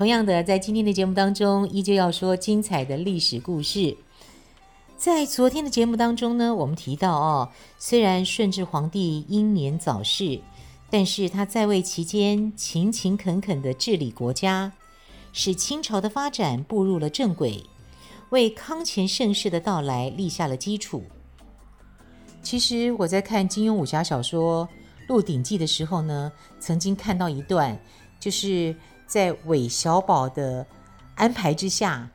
同样的，在今天的节目当中，依旧要说精彩的历史故事。在昨天的节目当中呢，我们提到哦，虽然顺治皇帝英年早逝，但是他在位期间勤勤恳恳地治理国家，使清朝的发展步入了正轨，为康乾盛世的到来立下了基础。其实我在看金庸武侠小说《鹿鼎记》的时候呢，曾经看到一段，就是在韦小宝的安排之下，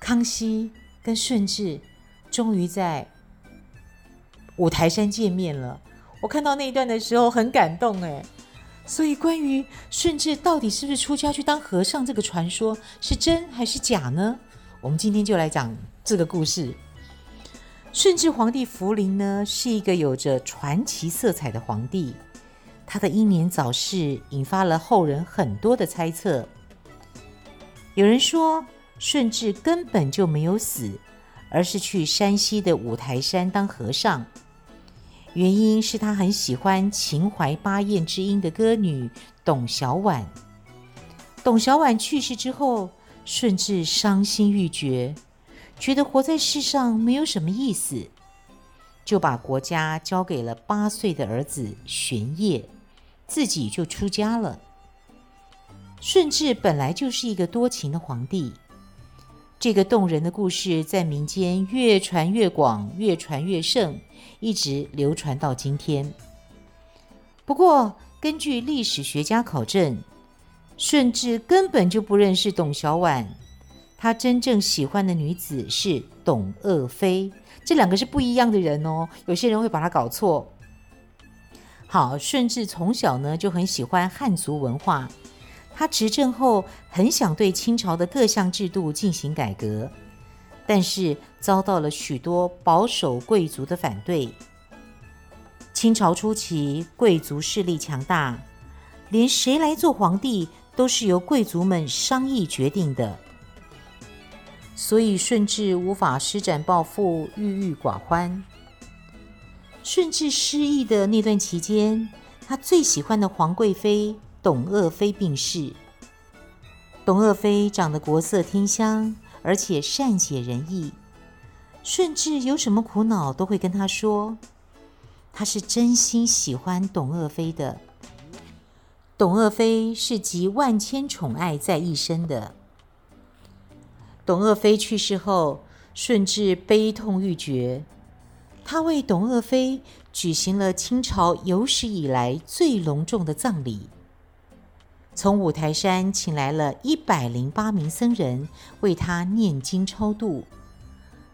康熙。跟顺治终于在五台山见面了。我看到那一段的时候很感动哎。所以关于顺治到底是不是出家去当和尚这个传说是真还是假呢？我们今天就来讲这个故事。顺治皇帝福临呢是一个有着传奇色彩的皇帝，他的英年早逝引发了后人很多的猜测。有人说。顺治根本就没有死，而是去山西的五台山当和尚。原因是他很喜欢秦淮八艳之音的歌女董小宛。董小宛去世之后，顺治伤心欲绝，觉得活在世上没有什么意思，就把国家交给了八岁的儿子玄烨，自己就出家了。顺治本来就是一个多情的皇帝。这个动人的故事在民间越传越广，越传越盛，一直流传到今天。不过，根据历史学家考证，顺治根本就不认识董小宛，他真正喜欢的女子是董鄂妃，这两个是不一样的人哦。有些人会把它搞错。好，顺治从小呢就很喜欢汉族文化。他执政后很想对清朝的各项制度进行改革，但是遭到了许多保守贵族的反对。清朝初期，贵族势力强大，连谁来做皇帝都是由贵族们商议决定的，所以顺治无法施展抱负，郁郁寡欢。顺治失忆的那段期间，他最喜欢的皇贵妃。董鄂妃病逝。董鄂妃长得国色天香，而且善解人意。顺治有什么苦恼都会跟他说，他是真心喜欢董鄂妃的。董鄂妃是集万千宠爱在一身的。董鄂妃去世后，顺治悲痛欲绝，他为董鄂妃举行了清朝有史以来最隆重的葬礼。从五台山请来了一百零八名僧人为他念经超度，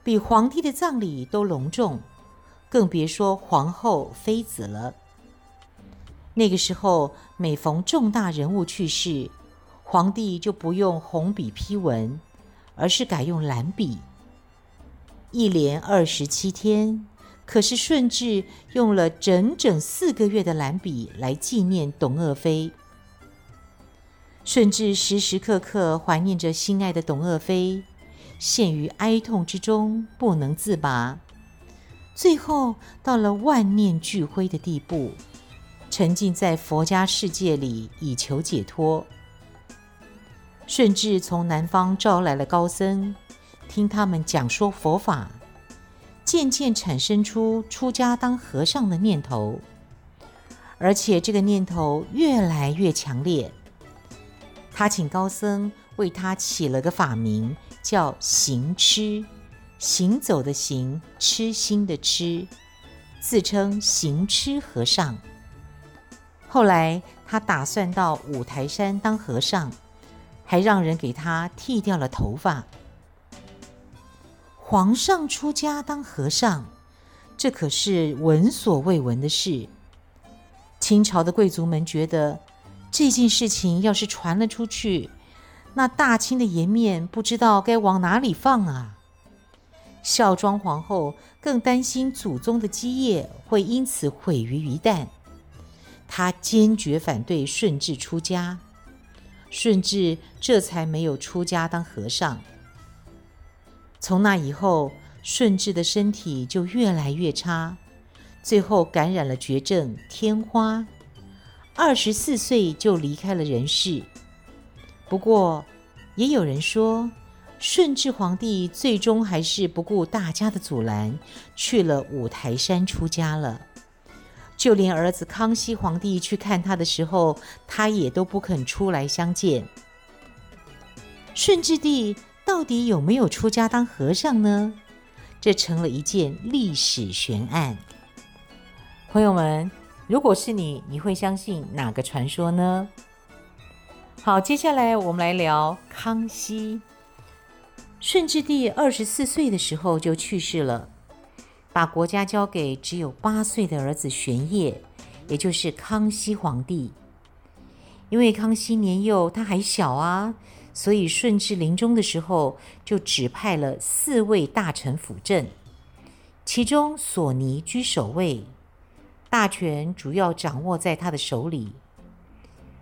比皇帝的葬礼都隆重，更别说皇后、妃子了。那个时候，每逢重大人物去世，皇帝就不用红笔批文，而是改用蓝笔。一连二十七天，可是顺治用了整整四个月的蓝笔来纪念董鄂妃。顺治时时刻刻怀念着心爱的董鄂妃，陷于哀痛之中不能自拔，最后到了万念俱灰的地步，沉浸在佛家世界里以求解脱。顺治从南方招来了高僧，听他们讲说佛法，渐渐产生出出家当和尚的念头，而且这个念头越来越强烈。他请高僧为他起了个法名，叫行痴，行走的行，痴心的痴，自称行痴和尚。后来他打算到五台山当和尚，还让人给他剃掉了头发。皇上出家当和尚，这可是闻所未闻的事。清朝的贵族们觉得。这件事情要是传了出去，那大清的颜面不知道该往哪里放啊！孝庄皇后更担心祖宗的基业会因此毁于一旦，她坚决反对顺治出家。顺治这才没有出家当和尚。从那以后，顺治的身体就越来越差，最后感染了绝症天花，二十四岁就离开了人世。不过，也有人说，顺治皇帝最终还是不顾大家的阻拦，去了五台山出家了。就连儿子康熙皇帝去看他的时候，他也都不肯出来相见。顺治帝到底有没有出家当和尚呢？这成了一件历史悬案。朋友们，如果是你，你会相信哪个传说呢？好，接下来我们来聊康熙。顺治帝二十四岁的时候就去世了，把国家交给只有八岁的儿子玄烨，也就是康熙皇帝。因为康熙年幼，他还小啊，所以顺治临终的时候就指派了四位大臣辅政，其中索尼居首位，大权主要掌握在他的手里。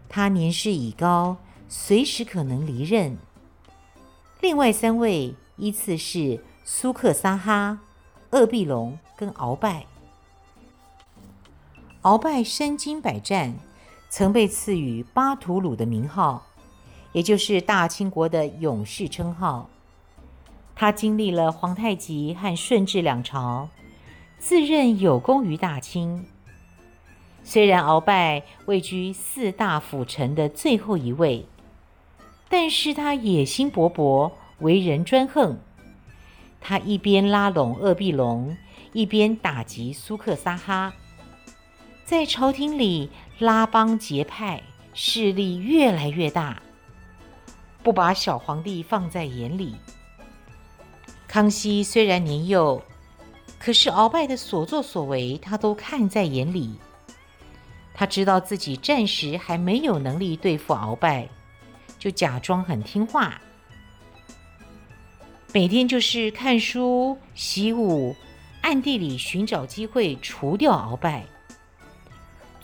他年事已高，随时可能离任。另外三位依次是苏克萨哈、鄂必隆跟鳌拜。鳌拜身经百战，曾被赐予巴图鲁的名号，也就是大清国的勇士称号。他经历了皇太极和顺治两朝，自认有功于大清。虽然鳌拜位居四大辅臣的最后一位，但是他野心勃勃，为人专横。他一边拉拢鄂必隆，一边打击苏克萨哈，在朝廷里拉帮结派，势力越来越大，不把小皇帝放在眼里。康熙虽然年幼，可是鳌拜的所作所为，他都看在眼里。他知道自己暂时还没有能力对付鳌拜，就假装很听话，每天就是看书、习武，暗地里寻找机会除掉鳌拜。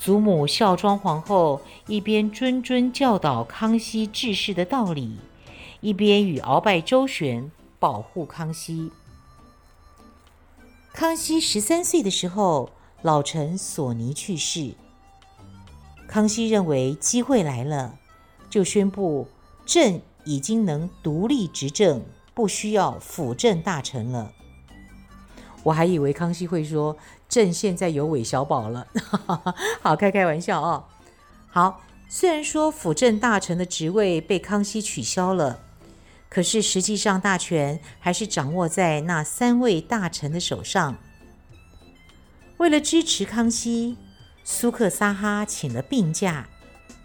祖母孝庄皇后一边谆谆教导康熙治世的道理，一边与鳌拜周旋，保护康熙。康熙十三岁的时候，老臣索尼去世。康熙认为机会来了，就宣布朕已经能独立执政，不需要辅政大臣了。我还以为康熙会说朕现在有韦小宝了，好，开开玩笑哦。好，虽然说辅政大臣的职位被康熙取消了，可是实际上大权还是掌握在那三位大臣的手上。为了支持康熙。苏克萨哈请了病假，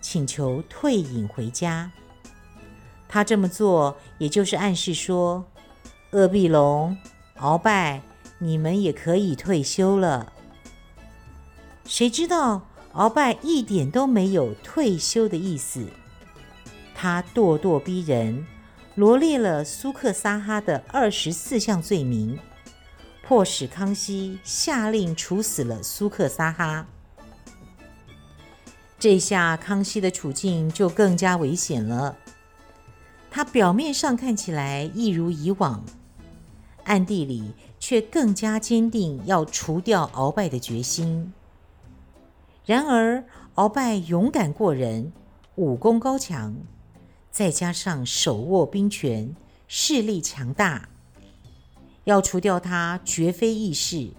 请求退隐回家。他这么做，也就是暗示说，鄂必隆、鳌拜，你们也可以退休了。谁知道鳌拜一点都没有退休的意思，他咄咄逼人，罗列了苏克萨哈的二十四项罪名，迫使康熙下令处死了苏克萨哈。这下康熙的处境就更加危险了。他表面上看起来一如以往，暗地里却更加坚定要除掉鳌拜的决心。然而，鳌拜勇敢过人，武功高强，再加上手握兵权，势力强大，要除掉他绝非易事。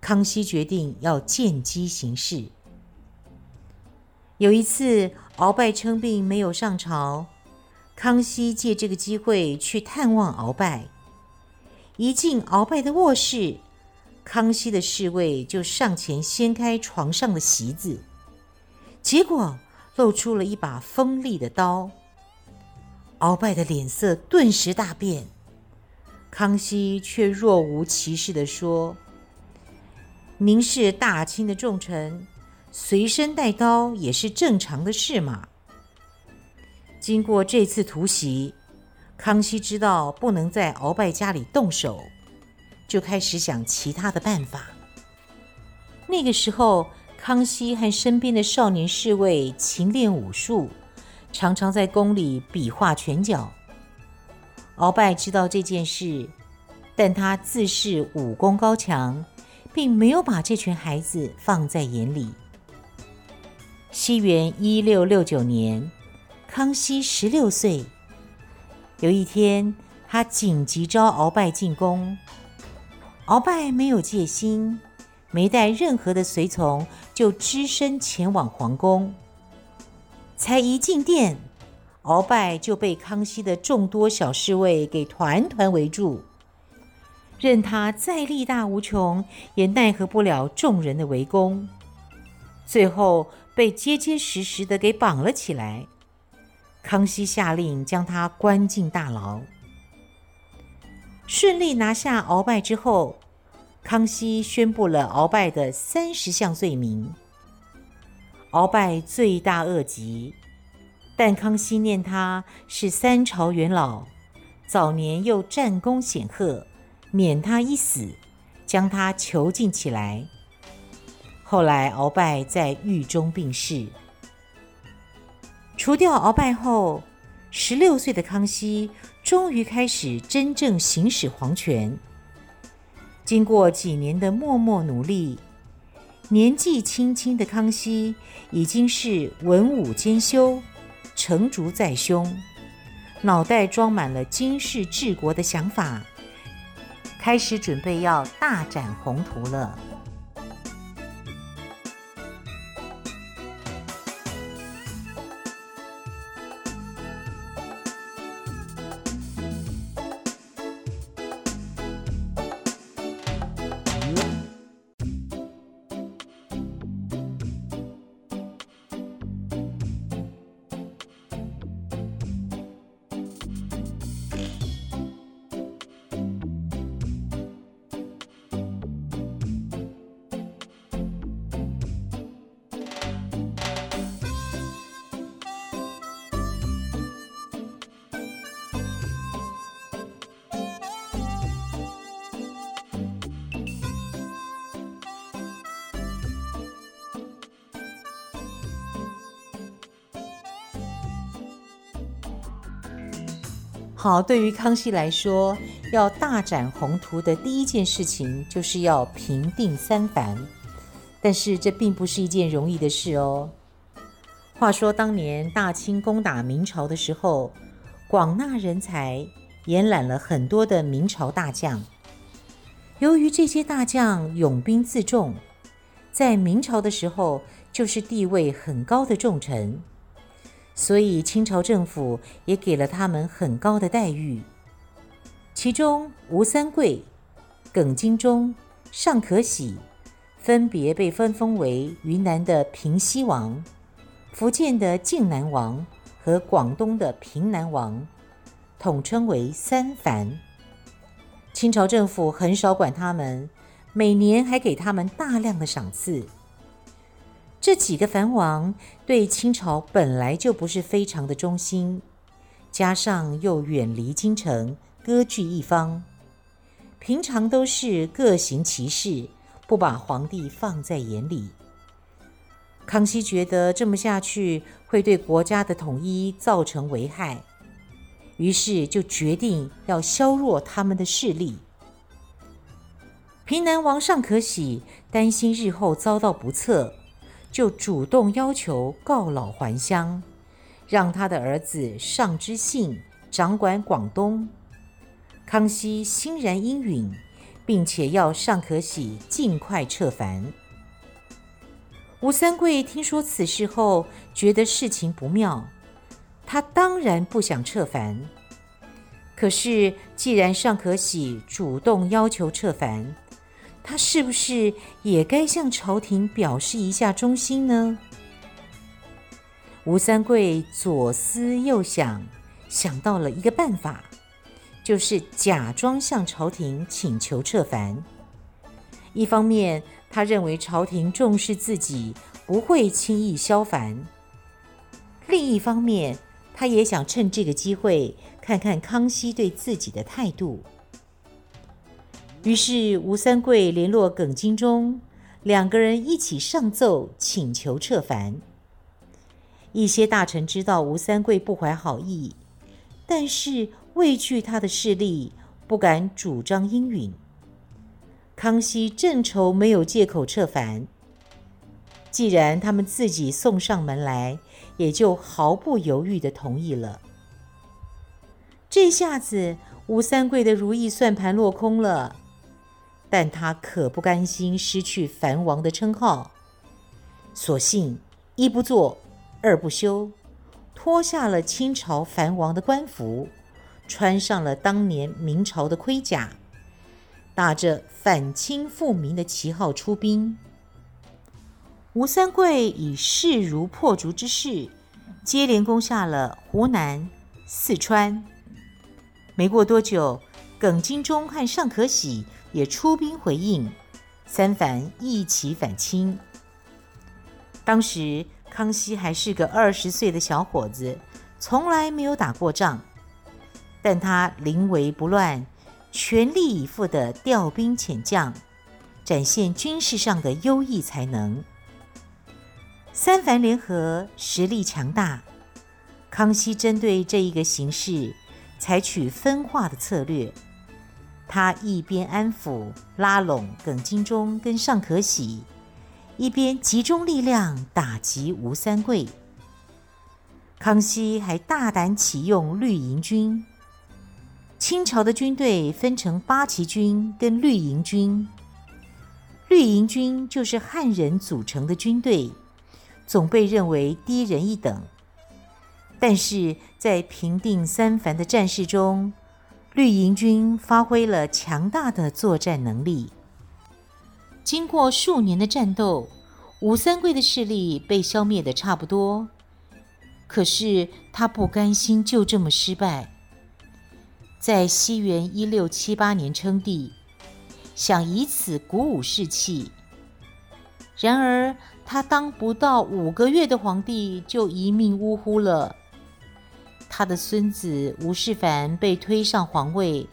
康熙决定要见机行事。有一次，鳌拜称病没有上朝，康熙借这个机会去探望鳌拜。一进鳌拜的卧室，康熙的侍卫就上前掀开床上的席子，结果露出了一把锋利的刀。鳌拜的脸色顿时大变，康熙却若无其事地说：“您是大清的重臣。”随身带刀也是正常的事嘛。经过这次突袭，康熙知道不能在鳌拜家里动手，就开始想其他的办法。那个时候，康熙和身边的少年侍卫勤练武术，常常在宫里比划拳脚。鳌拜知道这件事，但他自恃武功高强，并没有把这群孩子放在眼里。西元一六六九年，康熙十六岁。有一天，他紧急召鳌拜进宫。鳌拜没有戒心，没带任何的随从，就只身前往皇宫。才一进殿，鳌拜就被康熙的众多小侍卫给团团围住。任他再力大无穷，也奈何不了众人的围攻。最后被结结实实的给绑了起来。康熙下令将他关进大牢。顺利拿下鳌拜之后，康熙宣布了鳌拜的三十项罪名。鳌拜罪大恶极，但康熙念他是三朝元老，早年又战功显赫，免他一死，将他囚禁起来。后来，鳌拜在狱中病逝。除掉鳌拜后，十六岁的康熙终于开始真正行使皇权。经过几年的默默努力，年纪轻轻的康熙已经是文武兼修，成竹在胸，脑袋装满了经世治国的想法，开始准备要大展宏图了。好，对于康熙来说，要大展宏图的第一件事情就是要平定三藩，但是这并不是一件容易的事哦。话说当年大清攻打明朝的时候，广纳人才，延揽了很多的明朝大将。由于这些大将拥兵自重，在明朝的时候就是地位很高的重臣。所以清朝政府也给了他们很高的待遇，其中吴三桂、耿精忠、尚可喜分别被分封为云南的平西王、福建的靖南王和广东的平南王，统称为三藩。清朝政府很少管他们，每年还给他们大量的赏赐。这几个藩王对清朝本来就不是非常的忠心，加上又远离京城，割据一方，平常都是各行其事，不把皇帝放在眼里。康熙觉得这么下去会对国家的统一造成危害，于是就决定要削弱他们的势力。平南王尚可喜担心日后遭到不测。就主动要求告老还乡，让他的儿子尚之信掌管广东。康熙欣然应允，并且要尚可喜尽快撤藩。吴三桂听说此事后，觉得事情不妙，他当然不想撤藩。可是既然尚可喜主动要求撤藩，他是不是也该向朝廷表示一下忠心呢？吴三桂左思右想，想到了一个办法，就是假装向朝廷请求撤藩。一方面，他认为朝廷重视自己，不会轻易削藩；另一方面，他也想趁这个机会看看康熙对自己的态度。于是吴三桂联络耿精忠，两个人一起上奏请求撤藩。一些大臣知道吴三桂不怀好意，但是畏惧他的势力，不敢主张应允。康熙正愁没有借口撤藩。既然他们自己送上门来，也就毫不犹豫地同意了。这下子，吴三桂的如意算盘落空了，但他可不甘心失去藩王的称号，索性一不做二不休，脱下了清朝藩王的官服，穿上了当年明朝的盔甲，打着反清复明的旗号出兵。吴三桂以势如破竹之势，接连攻下了湖南、四川。没过多久，耿精忠和尚可喜也出兵回应，三藩一起反清。当时康熙还是个二十岁的小伙子，从来没有打过仗，但他临危不乱，全力以赴地调兵遣将，展现军事上的优异才能。三藩联合，实力强大。康熙针对这一个形势，采取分化的策略。他一边安抚、拉拢耿精忠跟尚可喜，一边集中力量打击吴三桂。康熙还大胆启用绿营军。清朝的军队分成八旗军跟绿营军。绿营军就是汉人组成的军队。总被认为低人一等，但是在平定三藩的战事中，绿营军发挥了强大的作战能力。经过数年的战斗，吴三桂的势力被消灭的差不多，可是他不甘心就这么失败，在西元一六七八年称帝，想以此鼓舞士气。然而，他当不到五个月的皇帝就一命呜呼了。他的孙子吴世凡被推上皇位，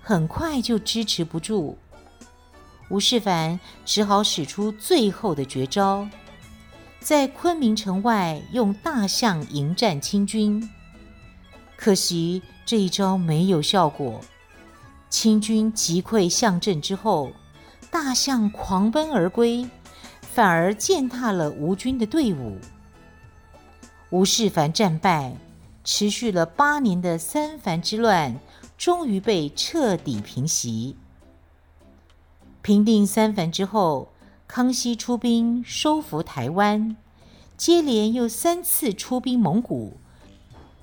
很快就支持不住。吴世凡只好使出最后的绝招，在昆明城外用大象迎战清军。可惜这一招没有效果，清军击溃象阵之后，大象狂奔而归。反而践踏了吴军的队伍。吴世凡战败，持续了八年的三藩之乱终于被彻底平息。平定三藩之后，康熙出兵收复台湾，接连又三次出兵蒙古，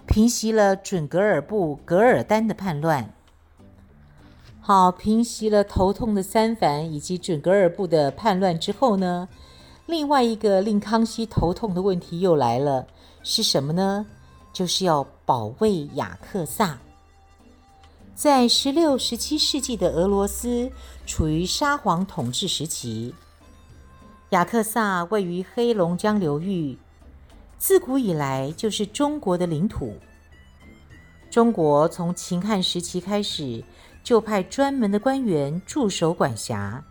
平息了准噶尔部噶尔丹的叛乱。好，平息了头痛的三藩以及准噶尔部的叛乱之后呢，另外一个令康熙头痛的问题又来了，是什么呢？就是要保卫雅克萨。在十六、十七世纪的俄罗斯处于沙皇统治时期，雅克萨位于黑龙江流域，自古以来就是中国的领土。中国从秦汉时期开始。就派专门的官员驻守管辖。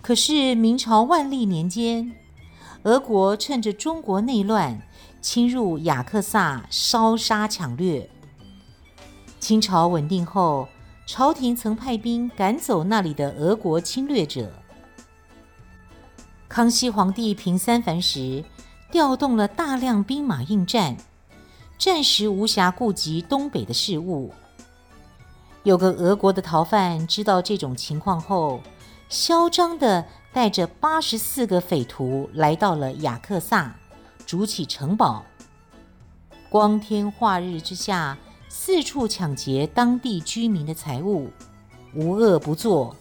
可是明朝万历年间，俄国趁着中国内乱，侵入雅克萨，烧杀抢掠。清朝稳定后，朝廷曾派兵赶走那里的俄国侵略者。康熙皇帝平三藩时，调动了大量兵马应战，暂时无暇顾及东北的事务。有个俄国的逃犯知道这种情况后，嚣张地带着八十四个匪徒来到了雅克萨，筑起城堡。光天化日之下，四处抢劫当地居民的财物，无恶不作，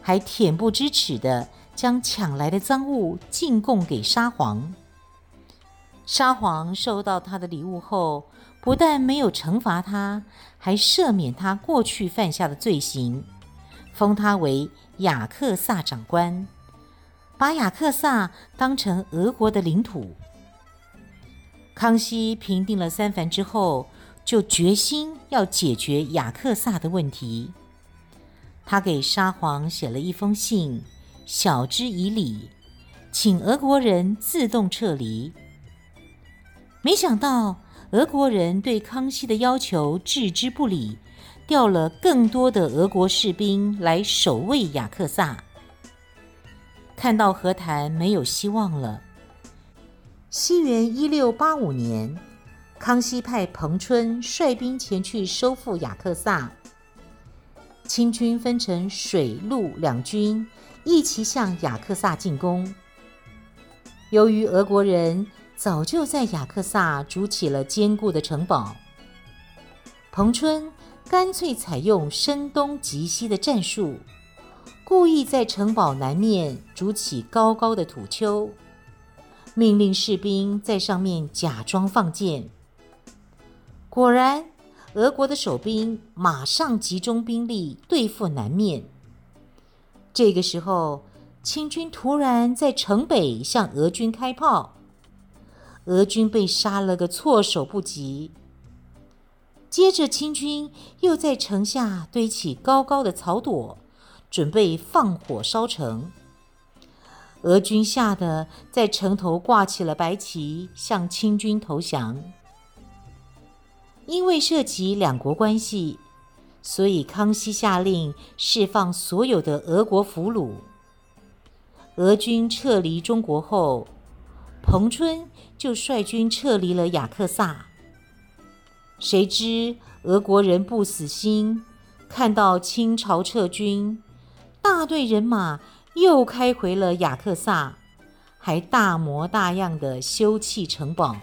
还恬不知耻地将抢来的赃物进贡给沙皇。沙皇收到他的礼物后，不但没有惩罚他，还赦免他过去犯下的罪行，封他为雅克萨长官，把雅克萨当成俄国的领土。康熙平定了三藩之后，就决心要解决雅克萨的问题。他给沙皇写了一封信，晓之以理，请俄国人自动撤离。没想到俄国人对康熙的要求置之不理，调了更多的俄国士兵来守卫雅克萨。看到和谈没有希望了，西元一六八五年，康熙派彭春率兵前去收复雅克萨。清军分成水陆两军，一起向雅克萨进攻。由于俄国人早就在雅克萨筑起了坚固的城堡，彭春干脆采用声东击西的战术，故意在城堡南面筑起高高的土丘，命令士兵在上面假装放箭。果然。俄国的守兵马上集中兵力对付南面。这个时候，清军突然在城北向俄军开炮，俄军被杀了个措手不及。接着，清军又在城下堆起高高的草垛，准备放火烧城。俄军吓得在城头挂起了白旗，向清军投降。因为涉及两国关系，所以康熙下令释放所有的俄国俘虏。俄军撤离中国后，彭春就率军撤离了雅克萨。谁知俄国人不死心，看到清朝撤军，大队人马又开回了雅克萨，还大模大样的修葺城堡。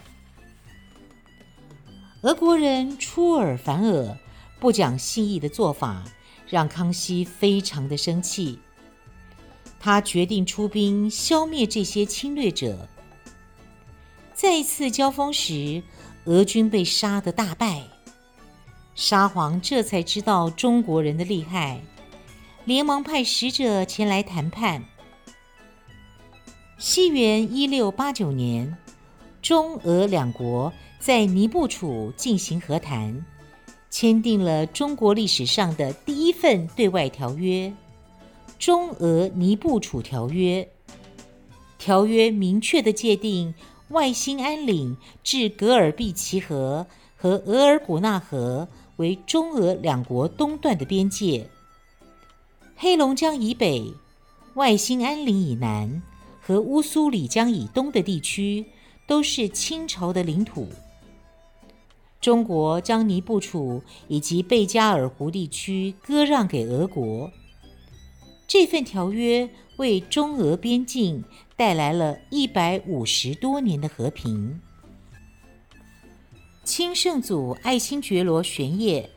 俄国人出尔反尔、不讲信义的做法，让康熙非常的生气。他决定出兵消灭这些侵略者。再一次交锋时，俄军被杀得大败。沙皇这才知道中国人的厉害，连忙派使者前来谈判。西元一六八九年，中俄两国。在尼布楚进行和谈，签订了中国历史上的第一份对外条约《中俄尼布楚条约》。条约明确地界定外兴安岭至格尔毕齐河和额尔古纳河为中俄两国东段的边界，黑龙江以北、外兴安岭以南和乌苏里江以东的地区都是清朝的领土。中国将尼布楚以及贝加尔湖地区割让给俄国。这份条约为中俄边境带来了一百五十多年的和平。清圣祖爱新觉罗玄烨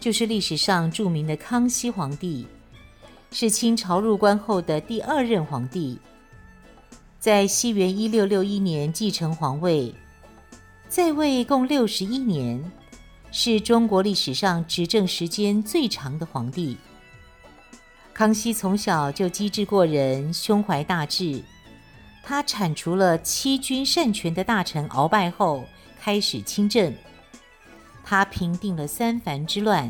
就是历史上著名的康熙皇帝，是清朝入关后的第二任皇帝，在西元一六六一年继承皇位。在位共六十一年，是中国历史上执政时间最长的皇帝。康熙从小就机智过人，胸怀大志。他铲除了欺君擅权的大臣鳌拜后，开始亲政。他平定了三藩之乱、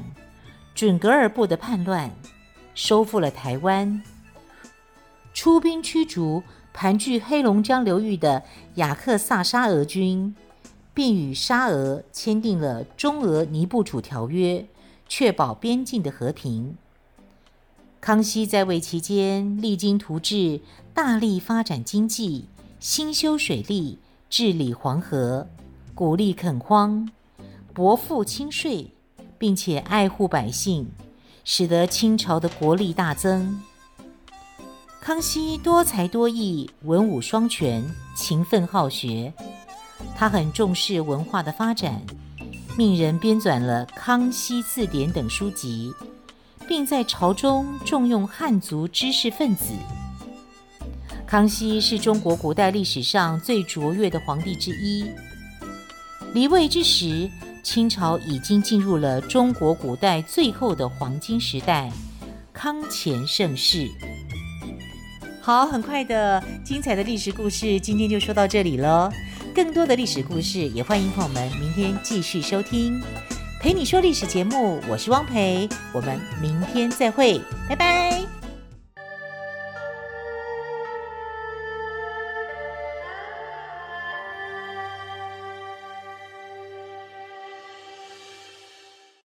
准噶尔部的叛乱，收复了台湾，出兵驱逐盘踞黑龙江流域的雅克萨沙俄军。并与沙俄签订了中俄尼布楚条约，确保边境的和平。康熙在位期间，励精图治，大力发展经济，兴修水利，治理黄河，鼓励垦荒，薄赋轻税，并且爱护百姓，使得清朝的国力大增。康熙多才多艺，文武双全，勤奋好学。他很重视文化的发展，命人编纂了《康熙字典》等书籍，并在朝中重用汉族知识分子。康熙是中国古代历史上最卓越的皇帝之一。离位之时，清朝已经进入了中国古代最后的黄金时代——康乾盛世。好，很快的精彩的历史故事，今天就说到这里了。更多的历史故事，也欢迎朋友们明天继续收听《陪你说历史》节目。我是汪培，我们明天再会，拜拜。